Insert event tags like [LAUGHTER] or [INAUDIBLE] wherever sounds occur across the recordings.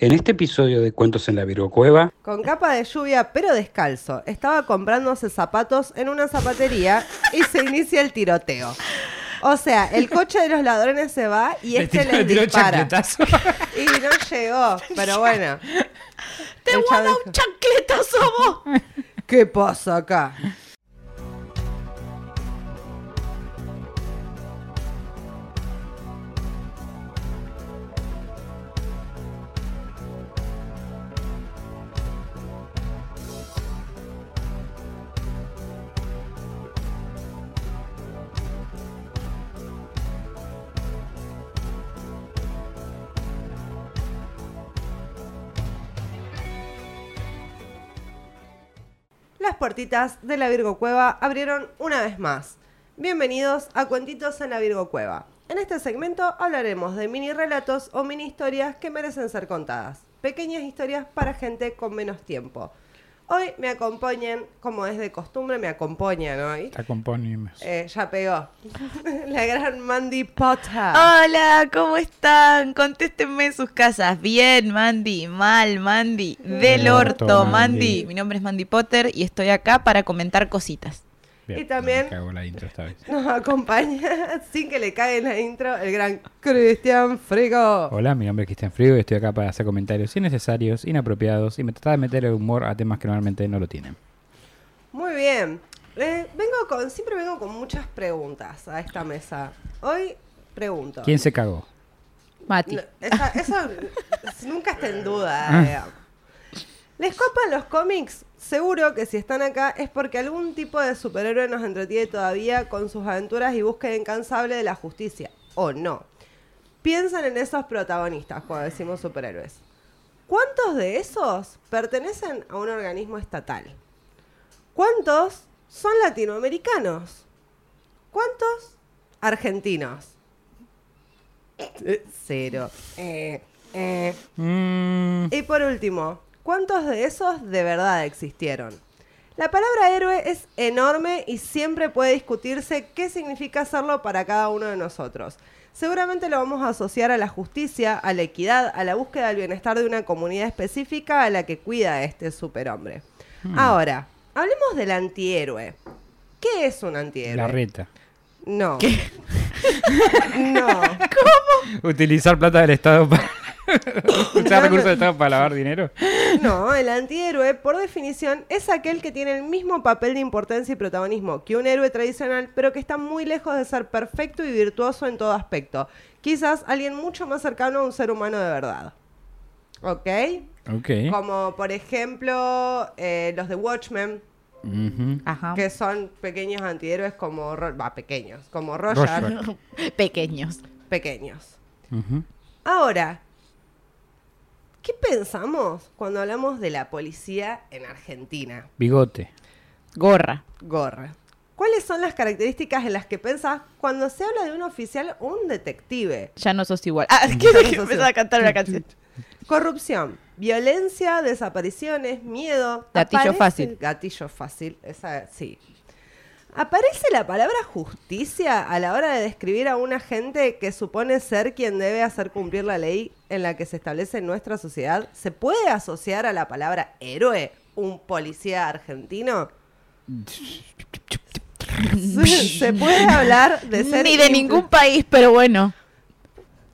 En este episodio de Cuentos en la Virgo Cueva, Con capa de lluvia, pero descalzo. Estaba comprándose zapatos en una zapatería y se inicia el tiroteo. O sea, el coche de los ladrones se va y Le este les dispara. Y no llegó, pero bueno. ¡Te voy a dar un chancletazo vos! ¿Qué pasa acá? Las puertitas de la Virgo Cueva abrieron una vez más. Bienvenidos a Cuentitos en la Virgo Cueva. En este segmento hablaremos de mini relatos o mini historias que merecen ser contadas. Pequeñas historias para gente con menos tiempo. Hoy me acompañan, como es de costumbre, me acompañan hoy. Te acompañamos. Eh, ya pegó. [LAUGHS] la gran Mandy Potter. Hola, ¿cómo están? Contéstenme en sus casas. Bien, Mandy. Mal, Mandy. Del Del orto, orto, Mandy. Mandy. Mi nombre es Mandy Potter y estoy acá para comentar cositas. Bien, y también- me cago la intro esta vez. Nos acompaña, [LAUGHS] sin que le caiga en la intro, el gran Cristian Frigo. Hola, mi nombre es Cristian Frigo y estoy acá para hacer comentarios innecesarios, inapropiados y me tratar de meter el humor a temas que normalmente no lo tienen. Muy bien. Eh, vengo con, siempre vengo con muchas preguntas a esta mesa. Hoy pregunto. ¿Quién se cagó? Mati. No, esa- eso [LAUGHS] nunca está en duda. digamos. ¿Les copan los cómics? Seguro que si están acá es porque algún tipo de superhéroe nos entretiene todavía con sus aventuras y búsqueda incansable de la justicia. ¿O no? Piensan en esos protagonistas cuando decimos superhéroes. ¿Cuántos de esos pertenecen a un organismo estatal? ¿Cuántos son latinoamericanos? ¿Cuántos argentinos? Eh, Cero. Eh, eh. Mm, Y por último, ¿cuántos de esos de verdad existieron? La palabra héroe es enorme y siempre puede discutirse qué significa serlo para cada uno de nosotros. Seguramente lo vamos a asociar a la justicia, a la equidad, a la búsqueda del bienestar de una comunidad específica a la que cuida este superhombre. Ahora, hablemos del antihéroe. ¿Qué es un antihéroe? la reta. No. [LAUGHS] no. Utilizar plata del Estado para... [LAUGHS] No, Usar recursos del Estado para lavar dinero. No, el antihéroe, por definición, es aquel que tiene el mismo papel de importancia y protagonismo que un héroe tradicional, pero que está muy lejos de ser perfecto y virtuoso en todo aspecto. Quizás alguien mucho más cercano a un ser humano de verdad. ¿Ok? Ok. Como por ejemplo eh, los de Watchmen. Ajá. que son pequeños antihéroes como... Va, pequeños. Como. Rorschach. [LAUGHS] Pequeños. Pequeños. Ahora, ¿qué pensamos cuando hablamos de la policía en Argentina? Bigote. Gorra. Gorra. ¿Cuáles son las características en las que pensás cuando se habla de un oficial o un detective? Ya no sos igual. Ah, [LAUGHS] Ya no que empezar a cantar una canción. [LAUGHS] Corrupción, violencia, desapariciones, miedo. Gatillo fácil. Gatillo fácil, esa sí. ¿Aparece la palabra justicia a la hora de describir a un agente que supone ser quien debe hacer cumplir la ley en la que se establece nuestra sociedad? ¿Se puede asociar a la palabra héroe un policía argentino? [LAUGHS] ¿Se puede hablar de ser Ni de ningún país, pero bueno.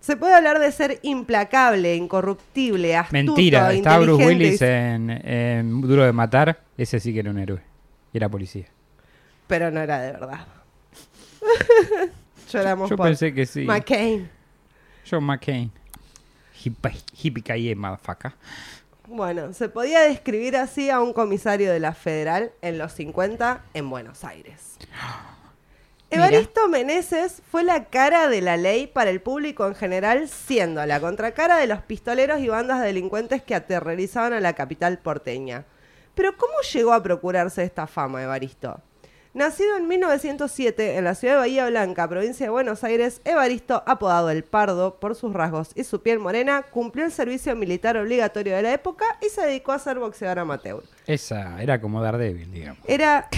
Se puede hablar de ser implacable, incorruptible, astuto, Mentira. Estaba Bruce Willis en, en Duro de Matar. Ese sí que era un héroe. Y era policía. Pero no era de verdad. [LAUGHS] Lloramos Yo por pensé que sí. McCain. John McCain. Hippie motherfucker. Bueno, se podía describir así a un comisario de la Federal en los 50 en Buenos Aires. [GASPS] Mira. Evaristo Meneses fue la cara de la ley para el público en general, siendo la contracara de los pistoleros y bandas de delincuentes que aterrorizaban a la capital porteña. Pero ¿cómo llegó a procurarse esta fama Evaristo? Nacido en 1907 en la ciudad de Bahía Blanca, provincia de Buenos Aires, Evaristo, apodado El Pardo por sus rasgos y su piel morena, cumplió el servicio militar obligatorio de la época y se dedicó a ser boxeador amateur. Esa era como Daredevil, digamos. Era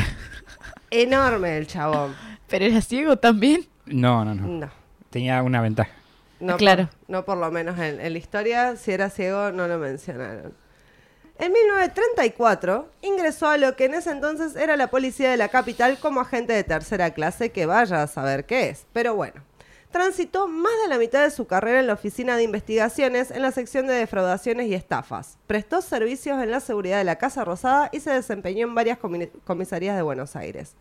enorme el chabón. ¿Pero era ciego también? No, no, no. No. Tenía una ventaja. No Claro. Por, no por lo menos en, en la historia, si era ciego, no lo mencionaron. En 1934 ingresó a lo que en ese entonces era la policía de la capital como agente de tercera clase, que vaya a saber qué es. Pero bueno, transitó más de la mitad de su carrera en la oficina de investigaciones en la sección de defraudaciones y estafas. Prestó servicios en la seguridad de la Casa Rosada y se desempeñó en varias comi- comisarías de Buenos Aires.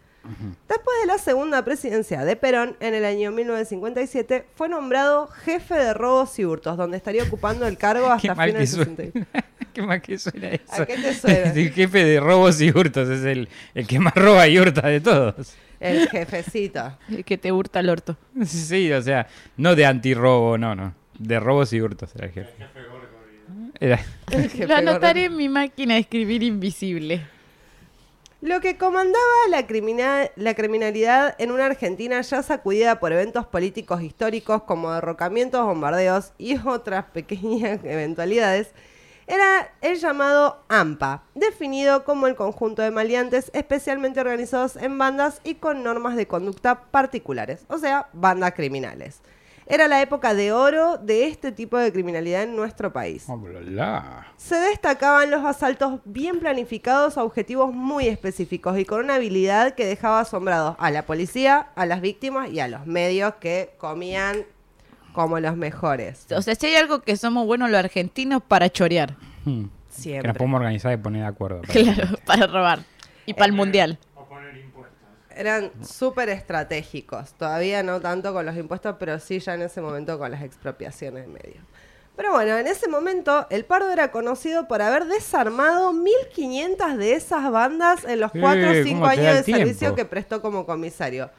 Después de la segunda presidencia de Perón, en el año 1957, fue nombrado jefe de robos y hurtos, donde estaría ocupando el cargo [LAUGHS] hasta fines del suena. 60. [LAUGHS] ¿Qué más que suena eso? ¿A qué te suena? [LAUGHS] El jefe de robos y hurtos es el, el que más roba y hurta de todos. El jefecito. El que te hurta el orto. Sí, o sea, no de antirrobo, no, no. De robos y hurtos era el jefe. Era, El jefe Lo anotaré gordo. en mi máquina de escribir invisible. Lo que comandaba la, crimina- la criminalidad en una Argentina ya sacudida por eventos políticos históricos como derrocamientos, bombardeos y otras pequeñas [LAUGHS] eventualidades, era el llamado AMPA, definido como el conjunto de maleantes especialmente organizados en bandas y con normas de conducta particulares, o sea, bandas criminales. Era la época de oro de este tipo de criminalidad en nuestro país. oh. Se destacaban los asaltos bien planificados a objetivos muy específicos y con una habilidad que dejaba asombrados a la policía, a las víctimas y a los medios que comían como los mejores. O sea, si hay algo que somos buenos los argentinos para chorear. Hmm. Que Siempre. nos podemos organizar y poner de acuerdo. [LAUGHS] Claro, para robar. Y para el mundial. Eran súper estratégicos. Todavía no tanto con los impuestos, pero sí ya en ese momento con las expropiaciones de medios. Pero bueno, en ese momento el Pardo era conocido por haber desarmado 1500 de esas bandas en los Eh, 4 o 5 ¿cómo te da años de tiempo? servicio que prestó como comisario.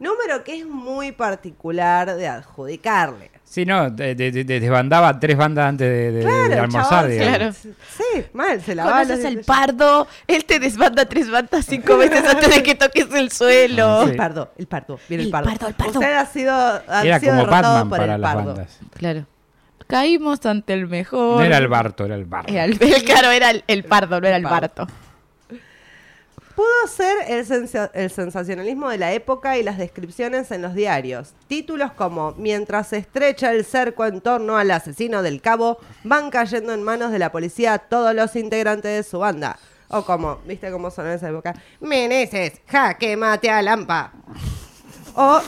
Número que es muy particular de adjudicarle. Sí, no, de- de- de- desbandaba tres bandas antes de, de- de Claro, el almorzar. chabón. Claro. Sí, mal, se lavaba Conoces dientes. pardo, él te desbanda tres bandas cinco veces antes de que toques el suelo. Sí. El pardo, el pardo, viene el El pardo. pardo, el pardo. Usted ha sido, ha Era sido como derrotado Batman por para el las pardo. bandas. Claro. Caímos ante el mejor. No era el Barto, era el Barto. Era el, el- claro, era el, el pardo, no era el barto. Pudo ser el, sensa- el sensacionalismo de la época y las descripciones en los diarios. Títulos como Mientras se estrecha el cerco en torno al asesino del cabo, van cayendo en manos de la policía todos los integrantes de su banda. O como, ¿viste cómo sonó en esa época? Meneses, jaque mate a Lampa. O,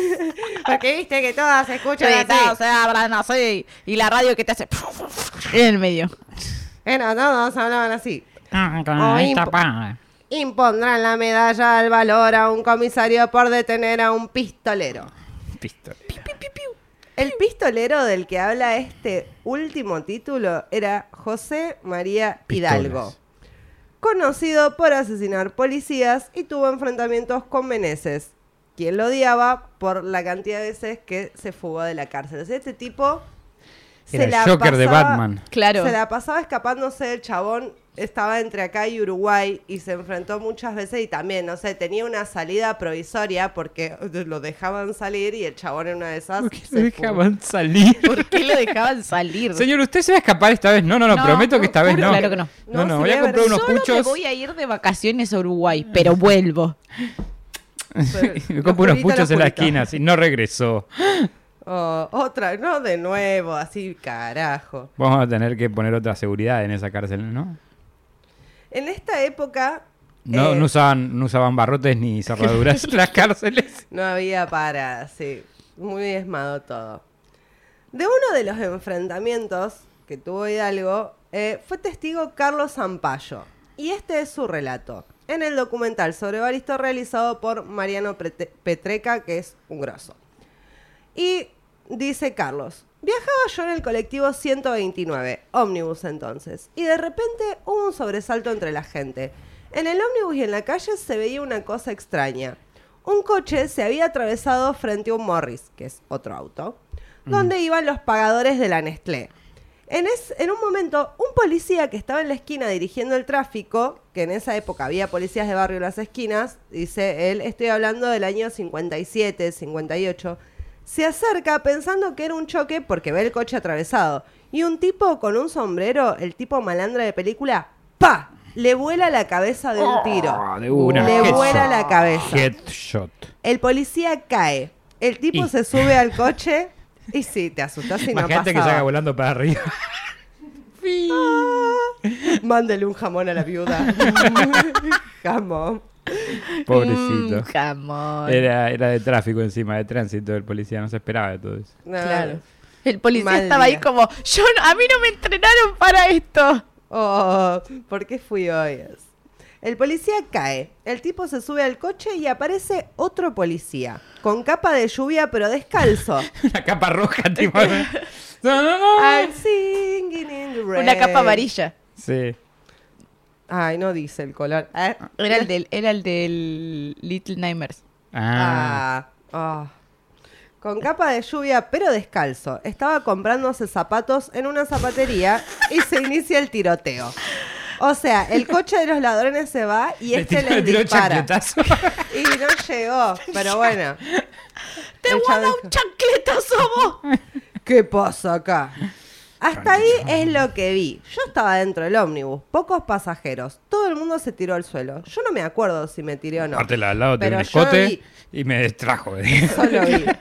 [LAUGHS] porque viste que todas se escuchan así. Gritados se abran así. Y la radio que te hace en el medio. Bueno, todos hablaban así. Ah, con O Impondrán la medalla al valor a un comisario por detener a un pistolero. pistola. El pistolero del que habla este último título era José María Hidalgo, Pistolas. conocido por asesinar policías y tuvo enfrentamientos con Meneses, quien lo odiaba por la cantidad de veces que se fugó de la cárcel. O sea, este tipo Era el Joker de Batman. Claro. Se la pasaba escapándose del chabón, estaba entre acá y Uruguay y se enfrentó muchas veces y también, no sé, tenía una salida provisoria porque [LAUGHS] lo dejaban salir y el chabón en una de esas ¿Por qué se lo dejaban salir? ¿Por qué lo dejaban salir? Señor, ¿usted se va a escapar esta vez? No, no, no, No, prometo que esta vez no. claro que no. No, No, no, voy a comprar unos Solo me puchos. voy a ir de vacaciones a Uruguay, pero vuelvo. Me [LAUGHS] compro unos puchos en la esquina, así no regresó. Oh, otra, no de nuevo, así carajo. Vamos a tener que poner otra seguridad en esa cárcel, ¿no? En esta época No, Eh. no, usaban, no usaban barrotes ni [LAUGHS] cerraduras en las cárceles. no había para, sí, muy diezmado todo. De uno de los enfrentamientos que tuvo Hidalgo eh, fue testigo Carlos Zampayo. Y este es su relato. En el documental sobre Baristo realizado por Mariano Petreca, que es un grosso. Y dice Carlos, viajaba yo en el colectivo 129, ómnibus entonces, y de repente hubo un sobresalto entre la gente. En el ómnibus y en la calle se veía una cosa extraña. Un coche se había atravesado frente a un Morris, que es otro auto, donde iban los pagadores de la Nestlé. En, es- en un momento, un policía que estaba en la esquina dirigiendo el tráfico, que en esa época había policías de barrio en las esquinas, dice él, estoy hablando del año 57, 58, se acerca pensando que era un choque porque ve el coche atravesado. Y un tipo con un sombrero, el tipo malandra de película, ¡pa! Le vuela la cabeza de un tiro. Ah, de una. Le Headshot. vuela la cabeza. Headshot. El policía cae. El tipo Y- se sube al coche, Y sí, te asustás y no Imagínate que salga volando para arriba. [LAUGHS] Mándele un jamón a la viuda. [LAUGHS] jamón. [LAUGHS] Pobrecito. Mm, jamón. Era, era de tráfico encima, de tránsito el policía, no se esperaba de todo eso. No. Claro. El policía Mal estaba ahí como, yo no- a mí no me entrenaron para esto. Oh, ¿por qué fui hoy? El policía cae. El tipo se sube al coche y aparece otro policía. Con capa de lluvia pero descalzo. [LAUGHS] Una capa roja, tipo. [LAUGHS] no, no, no. I'm singing in the rain. Una capa amarilla. Sí. Ay, no dice el color. Ah, Era el del, era el del Little Nightmares. Ah. Ah, ah. Con capa de lluvia pero descalzo. Estaba comprándose zapatos en una zapatería y se inicia el tiroteo. O sea, el coche de los ladrones se va y Le este les le tiró dispara. chancletazo. [LAUGHS] Y no llegó, pero bueno. ¡Te voy a dar un chancletazo vos! ¿Qué pasa acá? Hasta ahí es lo que vi. Yo estaba dentro del ómnibus, pocos pasajeros. Todo el mundo se tiró al suelo. Yo no me acuerdo si me tiré o no. Aparte, al lado tenía un yo escote vi- y me distrajo. Solo vi. [LAUGHS]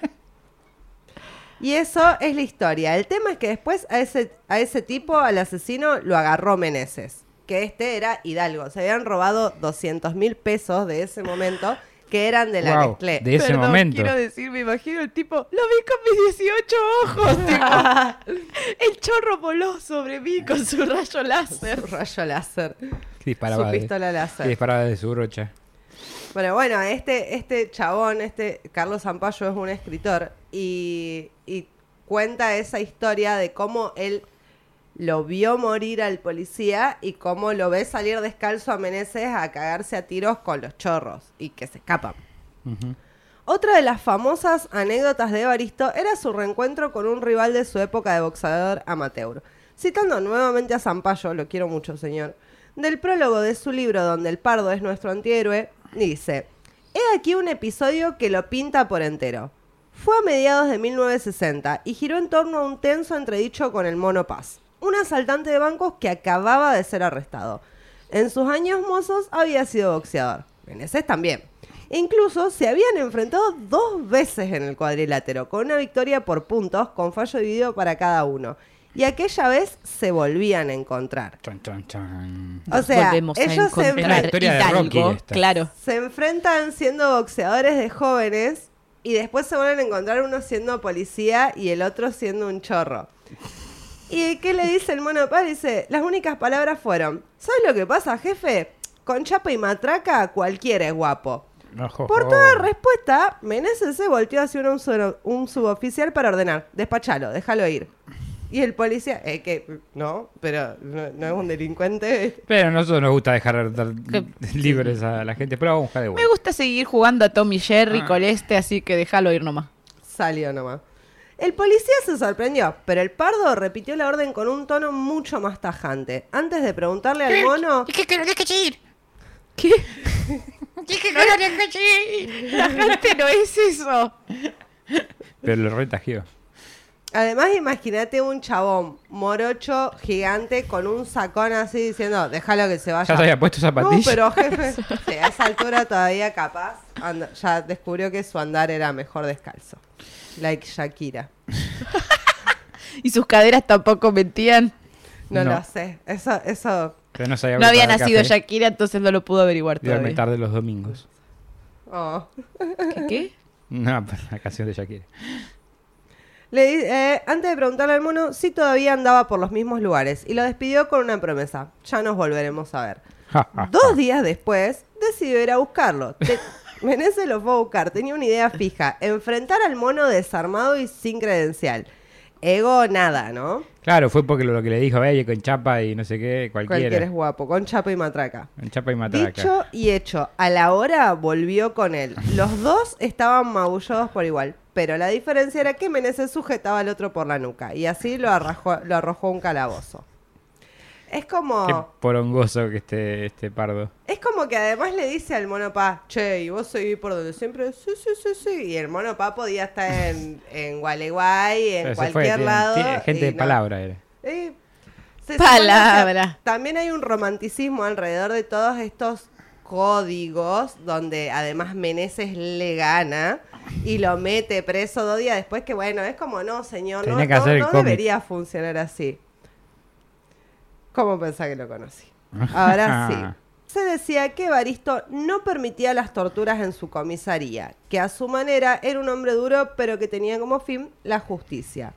Y eso es la historia. El tema es que después a ese, a ese tipo, al asesino, lo agarró Meneses. Que este era Hidalgo. Se habían robado 200 mil pesos de ese momento, que eran de la Wow, Nestlé. de ese Perdón, momento. quiero decir, me imagino el tipo, lo vi con mis 18 ojos, [LAUGHS] tipo, el chorro voló sobre mí con su rayo láser. Rayo láser. Que disparaba, Su de, pistola que láser. disparaba de su brocha. Bueno, bueno, este, este chabón, este Carlos Zampayo es un escritor y, y cuenta esa historia de cómo él lo vio morir al policía y cómo lo ve salir descalzo a Meneses a cagarse a tiros con los chorros y que se escapan. Otra de las famosas anécdotas de Evaristo era su reencuentro con un rival de su época de boxeador amateur. Citando nuevamente a Zampayo, lo quiero mucho, señor, del prólogo de su libro donde el pardo es nuestro antihéroe, dice, he aquí un episodio que lo pinta por entero. Fue a mediados de 1960 y giró en torno a un tenso entredicho con el Mono Paz, un asaltante de bancos que acababa de ser arrestado. En sus años mozos había sido boxeador. Meneses también. Incluso se habían enfrentado dos veces en el cuadrilátero, con una victoria por puntos, con fallo dividido para cada uno. Y aquella vez se volvían a encontrar. Chan, chan, chan. O sea, Volvemos a ellos se, Es la encontrar historia de Hidalgo, Rocky esta. claro. se enfrentan siendo boxeadores de jóvenes y después se vuelven a encontrar uno siendo policía y el otro siendo un chorro. ¿Y qué le dice el mono Paz? Dice, las únicas palabras fueron, ¿sabes lo que pasa, jefe? Con chapa y matraca cualquiera es guapo. Ojo, Por ojo. toda respuesta, Meneses se volteó hacia un, sub- un suboficial para ordenar, despachalo, déjalo ir. Y el policía, eh, que no, pero no, no es un delincuente. Pero a nosotros nos gusta dejar [LAUGHS] libres a la gente, pero vamos a buscar de Me gusta seguir jugando a Tommy Jerry Ah. con este, así que déjalo ir nomás. Salió nomás. El policía se sorprendió, pero el pardo repitió la orden con un tono mucho más tajante. Antes de preguntarle al mono, [LAUGHS] Dije que lo dejes ir. ¿Qué? Dije que lo dejes ir. La gente no es eso. Pero lo retagió. Además imagínate un chabón morocho, gigante, con un sacón así diciendo, déjalo que se vaya. Ya se había puesto No, zapatillas. pero [LAUGHS] jefe, sí, a esa altura todavía capaz, anda- ya descubrió que su andar era mejor descalzo. Like Shakira. [LAUGHS] Y sus caderas tampoco mentían. No, No. lo sé. Eso, eso. Pero no, sabía No había nacido café. Shakira, entonces no lo pudo averiguar Duerme todavía. tarde los domingos. oh. ¿Qué? qué? [LAUGHS] No, la canción de Shakira. Le eh, antes de preguntarle al mono si todavía andaba por los mismos lugares y lo despidió con una promesa. Ya nos volveremos a ver. Dos días después, decidió ir a buscarlo. Te- [LAUGHS] lo fue a buscar. Tenía una idea fija. Enfrentar al mono desarmado y sin credencial. Ego nada, ¿no? Claro, fue porque lo, lo que le dijo, oye, con chapa y no sé qué, Cualquiera cualquiera. es guapo. Con chapa y matraca. Con chapa y matraca. Dicho y hecho, a la hora volvió con él. Los dos estaban magullados por igual, pero la diferencia era que Meneses sujetaba al otro por la nuca y así lo, arrojó, lo arrojó a un calabozo. Es como, Qué porongoso que este, este pardo. es como que además le dice al monopá, che, ¿y vos seguís por donde siempre? Sí, sí, sí, sí. Y el monopá podía estar en, en Gualeguay, en Pero se fue, cualquier tiene- lado. tiene gente y de no. palabra era. Eh, se Palabra. También hay un romanticismo alrededor de todos estos códigos donde además Meneses le gana y lo mete preso dos días después que bueno, es como no, señor, no, Tenía debería funcionar así. ¿Cómo pensás que lo conocí? Ahora [LAUGHS] sí. Se decía que Evaristo no permitía las torturas en su comisaría, que a su manera era un hombre duro, pero que tenía como fin la justicia.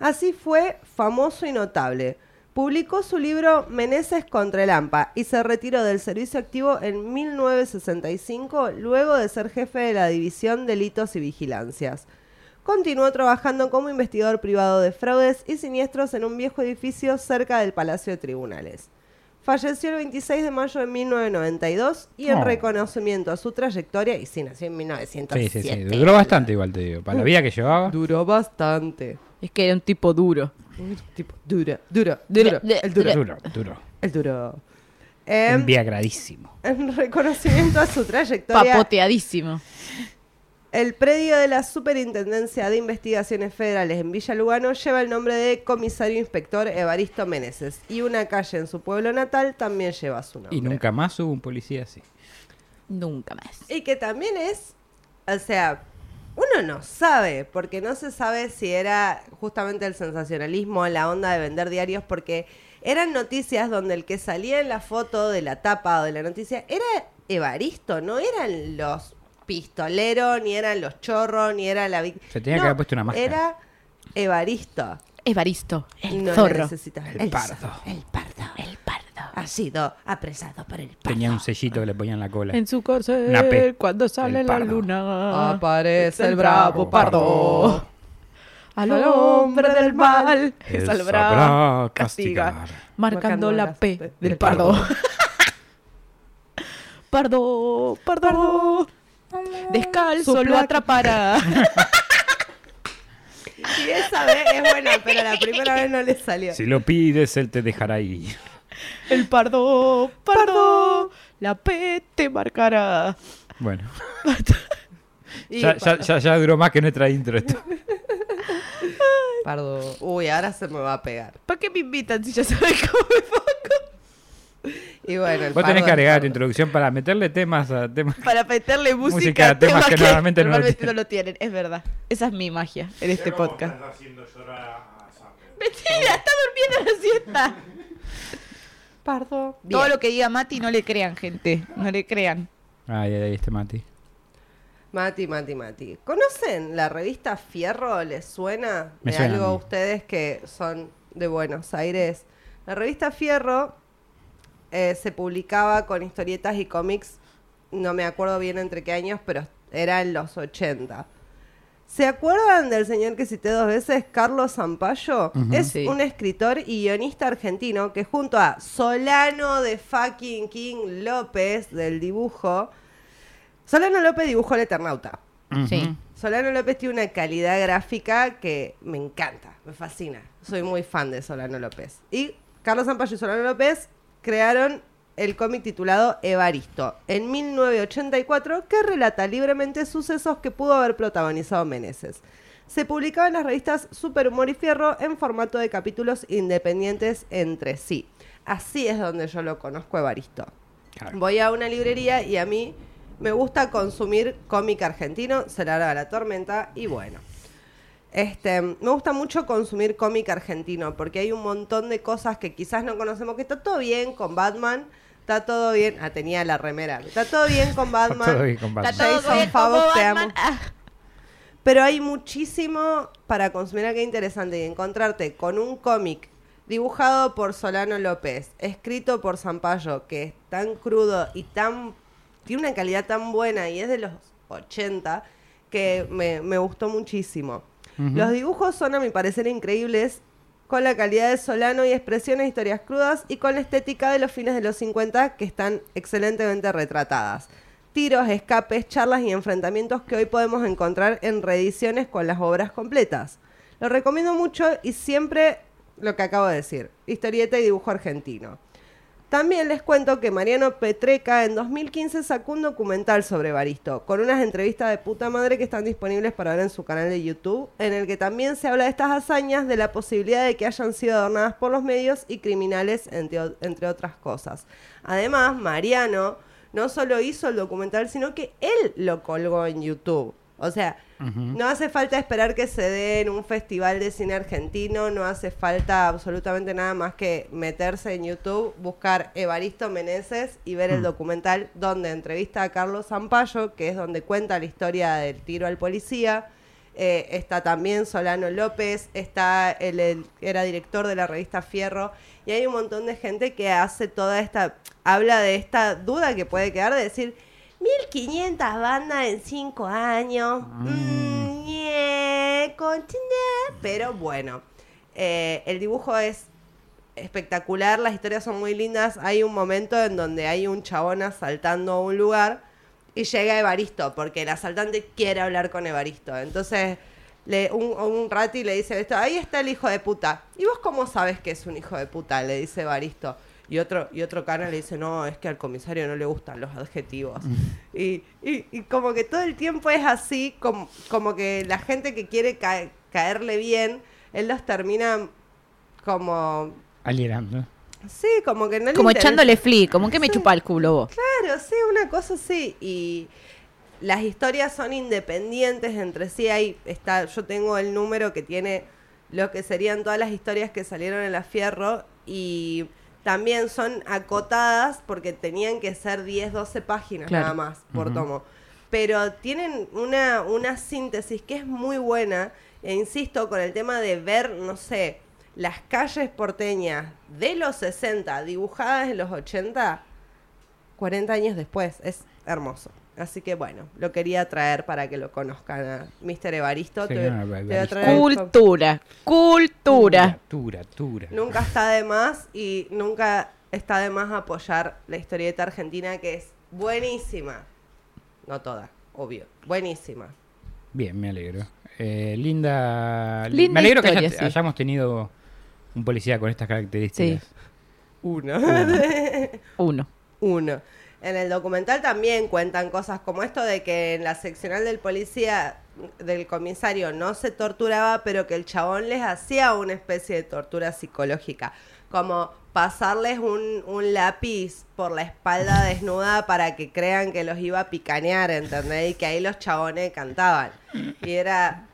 Así fue famoso y notable. Publicó su libro Meneses contra el AMPA y se retiró del servicio activo en 1965 luego de ser jefe de la División Delitos y Vigilancias. Continuó trabajando como investigador privado de fraudes y siniestros en un viejo edificio cerca del Palacio de Tribunales. Falleció el 26 de mayo de 1992 y en Oh. reconocimiento a su trayectoria, y sí, nació en Sí, 1907. sí, sí. Duró bastante igual, te digo. Para la vida que llevaba. Duró bastante. Es que era un tipo duro. Un tipo duro, duro, Duro, el duro, Duro, duro. el duro. Em, Enviagradísimo. en reconocimiento a su trayectoria, Papoteadísimo. el predio de la Superintendencia de Investigaciones Federales en Villa Lugano lleva el nombre de Comisario Inspector Evaristo Meneses y una calle en su pueblo natal también lleva su nombre. Y nunca más hubo un policía así. Nunca más. Y que también es, o sea, uno no sabe, porque no se sabe si era justamente el sensacionalismo, la onda de vender diarios, porque eran noticias donde el que salía en la foto de la tapa o de la noticia era Evaristo, no eran los pistoleros, ni eran los chorros, ni era la... vic- Se tenía que haber puesto una máscara. Era Evaristo. Evaristo, el No zorro. necesitaba- El pardo. El pardo. El pardo. Ha sido apresado por el pardo. Tenía un sellito que le ponían en la cola. En su corcel, P. cuando sale la pardo. luna. Aparece el bravo pardo. Al hombre del mal, Él es al sabrá bravo castigar, castigar. marcando Marcando la P del del pardo. Pardo, pardo, descalzo Su lo atrapará. [LAUGHS] Y esa vez es buena, pero la primera vez no le salió. Si lo pides, él te dejará ir. El pardo, pardo, la P te marcará. Bueno, [LAUGHS] ya, ya, ya, ya duró más que nuestra intro esto. [LAUGHS] Pardo. Uy, ahora se me va a pegar. ¿Para qué me invitan si ya saben cómo me pongo? Y bueno, el Vos tenés que agregar tu introducción para meterle temas a temas. Para meterle [LAUGHS] música, Música a temas que normalmente no lo normalmente tienen. no lo tienen. Es verdad. Esa es mi magia en este podcast. haciendo llorar a Summer. Mentira, está durmiendo la siesta. Pardo. Todo lo que diga Mati no le crean, gente. No le crean. Ay, ay, ay, este Mati. Mati, Mati, Mati. ¿Conocen la revista Fierro? ¿Les suena Me de suena algo a mí. ustedes que son de Buenos Aires? La revista Fierro eh, se publicaba con historietas y cómics, no me acuerdo bien entre qué años, pero era en los 80. ¿Se acuerdan del señor que cité dos veces, Carlos Zampayo? Es Sí. un escritor y guionista argentino que junto a Solano de fucking King López del dibujo, Solano López dibujó El Eternauta. Sí. Solano López tiene una calidad gráfica que me encanta, me fascina. Soy muy fan de Solano López. Y Carlos Zampayo y Solano López crearon el cómic titulado Evaristo en 1984 que relata libremente sucesos que pudo haber protagonizado Meneses. Se publicaba en las revistas Super Humor y Fierro en formato de capítulos independientes entre sí. Así es donde yo lo conozco Evaristo. Claro. Voy a una librería y a mí me gusta consumir cómic argentino, se larga la tormenta y bueno. Este, me gusta mucho consumir cómic argentino porque hay un montón de cosas que quizás no conocemos, que está todo bien con Batman, está todo bien, ah, tenía la remera, está todo bien con Batman, Todo bien con Batman. Está todo Jason bien Favos, te amo. Ah. pero hay muchísimo para consumir acá interesante y encontrarte con un cómic dibujado por Solano López, escrito por Zampayo, que es tan crudo y tan tiene una calidad tan buena y es de los 80 que me, me gustó muchísimo. Los dibujos son a mi parecer increíbles con la calidad de Solano y expresiones, historias crudas y con la estética de los fines de los 50 que están excelentemente retratadas. Tiros, escapes, charlas y enfrentamientos que hoy podemos encontrar en reediciones con las obras completas. Lo recomiendo mucho y siempre lo que acabo de decir, historieta y dibujo argentino. También les cuento que Mariano Petreca en 2015 sacó un documental sobre Baristo, con unas entrevistas de puta madre que están disponibles para ver en su canal de YouTube, en el que también se habla de estas hazañas, de la posibilidad de que hayan sido adornadas por los medios y criminales, entre, entre otras cosas. Además, Mariano no solo hizo el documental, sino que él lo colgó en YouTube. O sea, no hace falta esperar que se dé en un festival de cine argentino, no hace falta absolutamente nada más que meterse en YouTube, buscar Evaristo Meneses y ver el documental donde entrevista a Carlos Zampayo, que es donde cuenta la historia del tiro al policía. Eh, está también Solano López, está el, el- era director de la revista Fierro, y hay un montón de gente que hace toda esta, habla de esta duda que puede quedar de decir, 1500 bandas en 5 años, mm, continúa", pero bueno, eh, el dibujo es espectacular, las historias son muy lindas, hay un momento en donde hay un chabón asaltando a un lugar, y llega Evaristo, porque el asaltante quiere hablar con Evaristo. Entonces, le, un, un rati le dice esto, ahí está el hijo de puta. ¿Y vos cómo sabes que es un hijo de puta? Le dice Evaristo. Y otro, y otro cana le dice, no, es que al comisario no le gustan los adjetivos. y, y, y como que todo el tiempo es así, como, como que la gente que quiere ca- caerle bien, él los termina como... Alienando. Sí, como que no le Como interesa. echándole fli, como que me chupa el culo vos. Claro, sí, una cosa así. Y las historias son independientes entre sí. Ahí está, yo tengo el número que tiene lo que serían todas las historias que salieron en la Fierro y también son acotadas porque tenían que ser 10, 12 páginas Claro. nada más por tomo. Pero tienen una, una síntesis que es muy buena. E insisto, con el tema de ver, no sé, las calles porteñas de los 60 dibujadas en los 80, 40 años después. Es hermoso. Así que bueno, lo quería traer para que lo conozcan a Mr. Evaristo. Sí, Te- no, te voy a Evaristo. traer- Cultura, cultura. Tura, tura. Nunca está de más y nunca está de más apoyar la historieta argentina que es buenísima. No toda, obvio. Buenísima. Bien, me alegro. Eh, linda. Linda me alegro que haya- sí. hayamos tenido un policía con estas características. Uno. Uno. [LAUGHS] Uno. En el documental también cuentan cosas como esto de que en la seccional del policía, del comisario, no se torturaba, pero que el chabón les hacía una especie de tortura psicológica. Como pasarles un, un lápiz por la espalda desnuda para que crean que los iba a picanear, ¿entendés? Y que ahí los chabones cantaban. Y era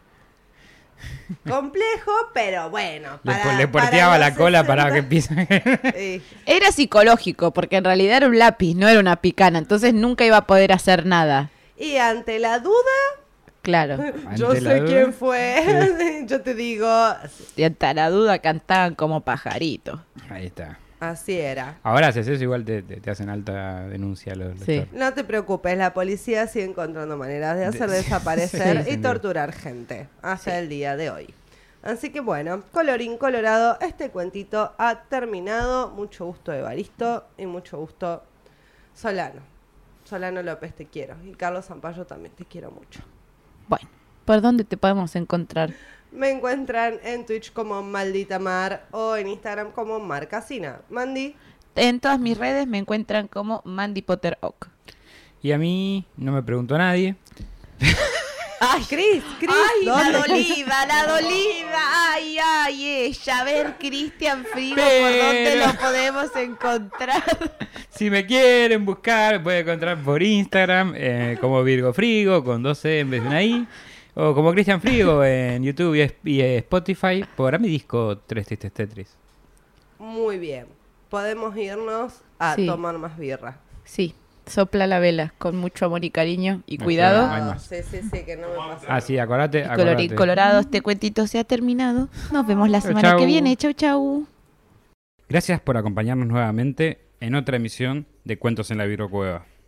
[LAUGHS] complejo, pero bueno. Le, para- porteaba la cola para que 60, empiece. sí. Era psicológico, porque en realidad era un lápiz, no era una picana, entonces nunca iba a poder hacer nada. Y ante la duda, Claro. [LAUGHS] Yo sé duda. quién fue. [LAUGHS] Yo te digo, Y ante la duda cantaban como pajaritos. Ahí está. Así era. Ahora haces eso, igual te, te- te hacen alta denuncia los, los Sí. No te preocupes, la policía sigue encontrando maneras de hacer De- [LAUGHS] desaparecer Sí, y torturar gente hasta el día de hoy. Así que bueno, colorín colorado, este cuentito ha terminado. Mucho gusto Evaristo y mucho gusto Solano. Solano López te quiero y Carlos Zampayo también te quiero mucho. Bueno, ¿por dónde te podemos encontrar? Me encuentran en Twitch como Maldita Mar o en Instagram como Marcasina. Mandy. En todas mis redes me encuentran como Mandy Potter Oak. Y a mí no me preguntó nadie. Ay, Cris, Cris, ¡Ay, la doliva, la [LAUGHS] doliva! ¡Ay, ay, ella! A ver, Cristian Frigo, ¿por dónde lo podemos encontrar? [LAUGHS] Si me quieren buscar, pueden encontrar por Instagram eh, como Virgo Frigo con 12 en vez de una I. O como Cristian Frigo en YouTube y, y Spotify por mi disco 3 Tristes Tetris. Muy bien. Podemos irnos a Sí. tomar más birra. Sí, sopla la vela con mucho amor y cariño. Y cuidado. no Ah, sí, sí, sí, que no me pasa. Ah, sí, acordate. Colorín acordate. colorado, este cuentito se ha terminado. Nos vemos la semana chau. que viene. Chau, chau. Gracias por acompañarnos nuevamente en otra emisión de Cuentos en la Virocueva.